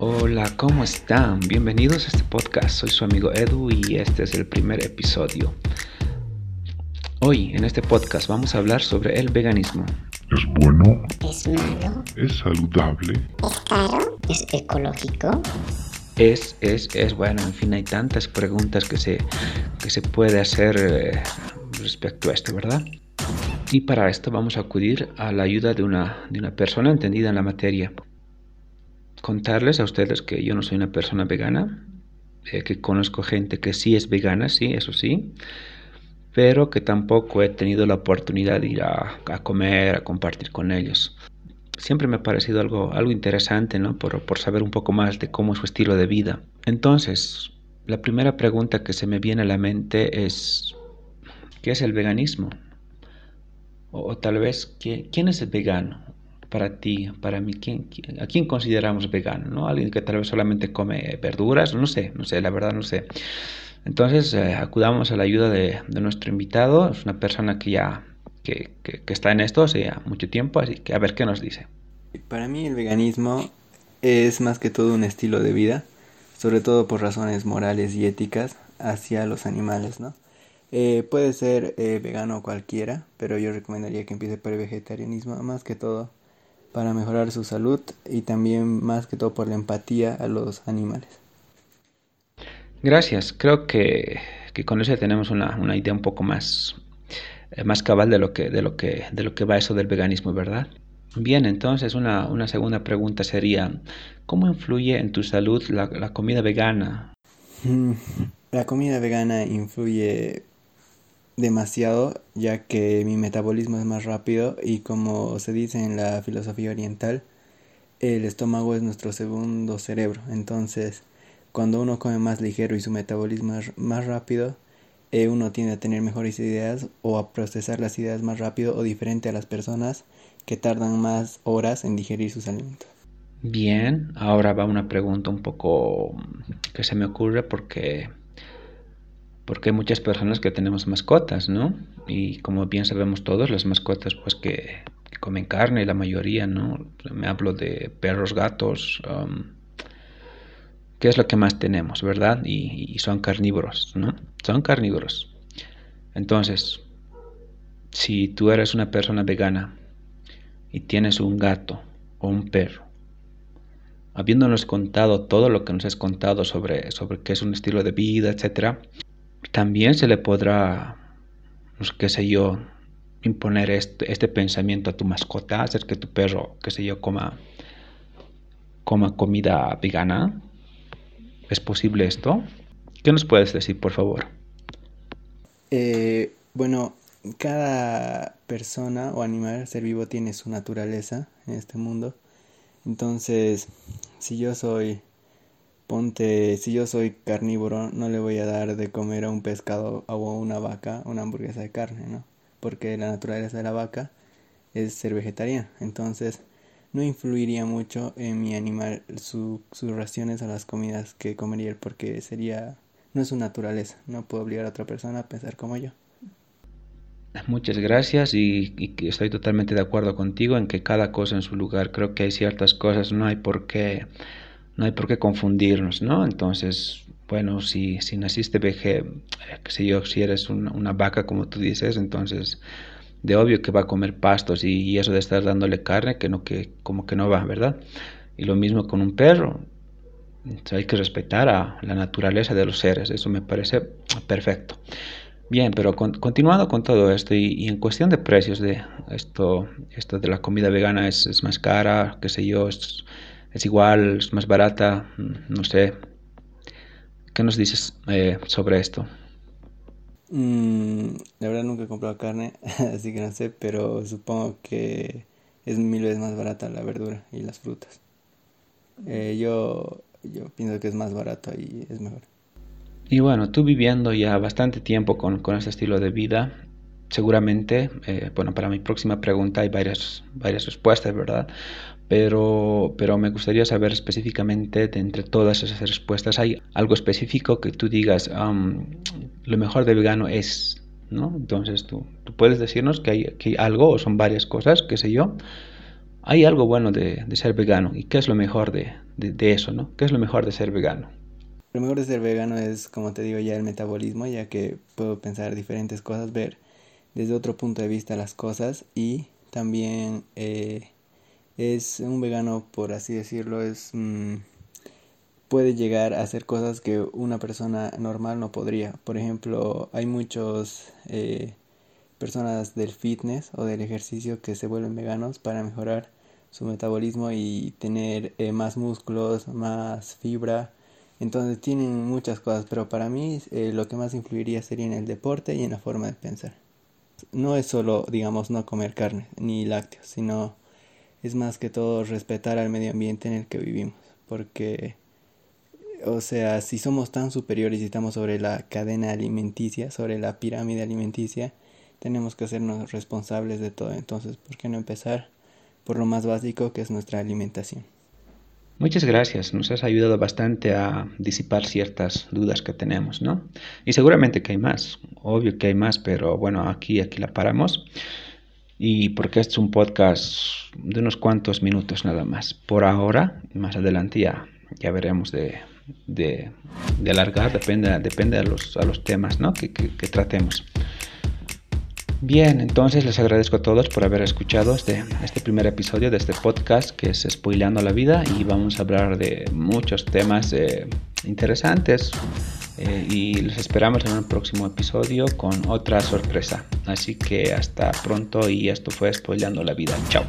Hola, ¿cómo están? Bienvenidos a este podcast. Soy su amigo Edu y este es el primer episodio. Hoy en este podcast vamos a hablar sobre el veganismo. ¿Es bueno? ¿Es malo? ¿Es saludable? ¿Es caro? ¿Es ecológico? Es, es, es bueno, en fin, hay tantas preguntas que se, que se puede hacer eh, respecto a esto, ¿verdad? Y para esto vamos a acudir a la ayuda de una, de una persona entendida en la materia. Contarles a ustedes que yo no soy una persona vegana, eh, que conozco gente que sí es vegana, sí, eso sí, pero que tampoco he tenido la oportunidad de ir a, a comer, a compartir con ellos. Siempre me ha parecido algo, algo interesante, ¿no? Por, por saber un poco más de cómo es su estilo de vida. Entonces, la primera pregunta que se me viene a la mente es, ¿qué es el veganismo? O, o tal vez, ¿qué- ¿quién es el vegano? Para ti, para mí, ¿quién, ¿a quién consideramos vegano? ¿no? Alguien que tal vez solamente come verduras, no sé, no sé, la verdad no sé. Entonces, eh, acudamos a la ayuda de, de nuestro invitado, es una persona que ya que, que- que está en esto hace mucho tiempo, así que a ver qué nos dice. Para mí el veganismo es más que todo un estilo de vida, sobre todo por razones morales y éticas hacia los animales, ¿no? Eh, puede ser eh, vegano cualquiera, pero yo recomendaría que empiece por el vegetarianismo, más que todo para mejorar su salud y también más que todo por la empatía a los animales. Gracias, creo que, que con eso ya tenemos una, una idea un poco más, eh, más cabal de lo que, de lo que, de lo que va eso del veganismo, ¿verdad? Bien, entonces una, una segunda pregunta sería, ¿cómo influye en tu salud la, la comida vegana? La comida vegana influye demasiado ya que mi metabolismo es más rápido y como se dice en la filosofía oriental, el estómago es nuestro segundo cerebro. Entonces, cuando uno come más ligero y su metabolismo es más rápido, eh, uno tiende a tener mejores ideas o a procesar las ideas más rápido o diferente a las personas que tardan más horas en digerir sus alimentos. Bien, ahora va una pregunta un poco que se me ocurre porque, porque hay muchas personas que tenemos mascotas, ¿no? Y como bien sabemos todos, las mascotas pues que, que comen carne, la mayoría, ¿no? Me hablo de perros, gatos, um, ¿qué es lo que más tenemos, verdad? Y, y son carnívoros, ¿no? Son carnívoros. Entonces, si tú eres una persona vegana y tienes un gato o un perro, habiéndonos contado todo lo que nos has contado sobre, sobre qué es un estilo de vida, etcétera, también se le podrá, sé, qué sé yo, imponer este, este pensamiento a tu mascota, hacer que tu perro, qué sé yo, coma, coma comida vegana. ¿Es posible esto? ¿Qué nos puedes decir, por favor? Eh, bueno, cada persona o animal, ser vivo, tiene su naturaleza en este mundo. Entonces, si yo soy, ponte, si yo soy carnívoro, no le voy a dar de comer a un pescado o a una vaca una hamburguesa de carne, ¿no? Porque la naturaleza de la vaca es ser vegetariana. Entonces, no influiría mucho en mi animal su- sus raciones a las comidas que comería él, porque sería, no es su naturaleza. No puedo obligar a otra persona a pensar como yo. Muchas gracias y, y estoy totalmente de acuerdo contigo en que cada cosa en su lugar. Creo que hay ciertas cosas, no hay por qué, no hay por qué confundirnos, ¿no? Entonces, bueno, si, si naciste veje, eh, qué sé yo, si eres una, vaca como tú dices, entonces de obvio que va a comer pastos y, eso de estar dándole carne, que no, que como que no va, ¿verdad? Y lo mismo con un perro. Entonces, hay que respetar a la naturaleza de los seres, eso me parece perfecto. Bien, pero con- continuando con todo esto y, y en cuestión de precios de esto, esto de la comida vegana es, es más cara, qué sé yo, es, es igual, es más barata, no sé. ¿Qué nos dices eh, sobre esto? Mm, la verdad nunca he comprado carne, así que no sé, pero supongo que es mil veces más barata la verdura y las frutas. Eh, yo, yo pienso que es más barato y es mejor. Y bueno, tú viviendo ya bastante tiempo con, con este estilo de vida, seguramente, eh, bueno, para mi próxima pregunta hay varias, varias respuestas, ¿verdad? Pero, pero me gustaría saber específicamente de entre todas esas respuestas, ¿hay algo específico que tú digas, lo mejor de vegano es, ¿no? Entonces tú, tú puedes decirnos que hay, que algo o son varias cosas, qué sé yo, hay algo bueno de, ser vegano y qué es lo mejor de, de, eso, ¿no? ¿Qué es lo mejor de ser vegano? Lo mejor de ser vegano es, como te digo, ya el metabolismo, ya que puedo pensar diferentes cosas, ver desde otro punto de vista las cosas y también eh, es un vegano, por así decirlo, es mm, puede llegar a hacer cosas que una persona normal no podría. Por ejemplo, hay muchos eh, personas del fitness o del ejercicio que se vuelven veganos para mejorar su metabolismo y tener eh, más músculos, más fibra. Entonces tienen muchas cosas, pero para mí eh, lo que más influiría sería en el deporte y en la forma de pensar. No es solo, digamos, no comer carne ni lácteos, sino es más que todo respetar al medio ambiente en el que vivimos, porque o sea, si somos tan superiores y estamos sobre la cadena alimenticia, sobre la pirámide alimenticia, tenemos que hacernos responsables de todo. Entonces, ¿por qué no empezar por lo más básico que es nuestra alimentación? Muchas gracias, nos has ayudado bastante a disipar ciertas dudas que tenemos, ¿no? Y seguramente que hay más, obvio que hay más, pero bueno, aquí, aquí la paramos. Y porque este es un podcast de unos cuantos minutos nada más. Por ahora, más adelante ya, ya veremos de, de, alargar, depende, depende a, los, a los temas ¿no? que, que, tratemos. Bien, entonces les agradezco a todos por haber escuchado este, este primer episodio de este podcast que es Spoileando la Vida y vamos a hablar de muchos temas eh, interesantes eh, y les esperamos en un próximo episodio con otra sorpresa. Así que hasta pronto y esto fue Spoileando la Vida. Chao.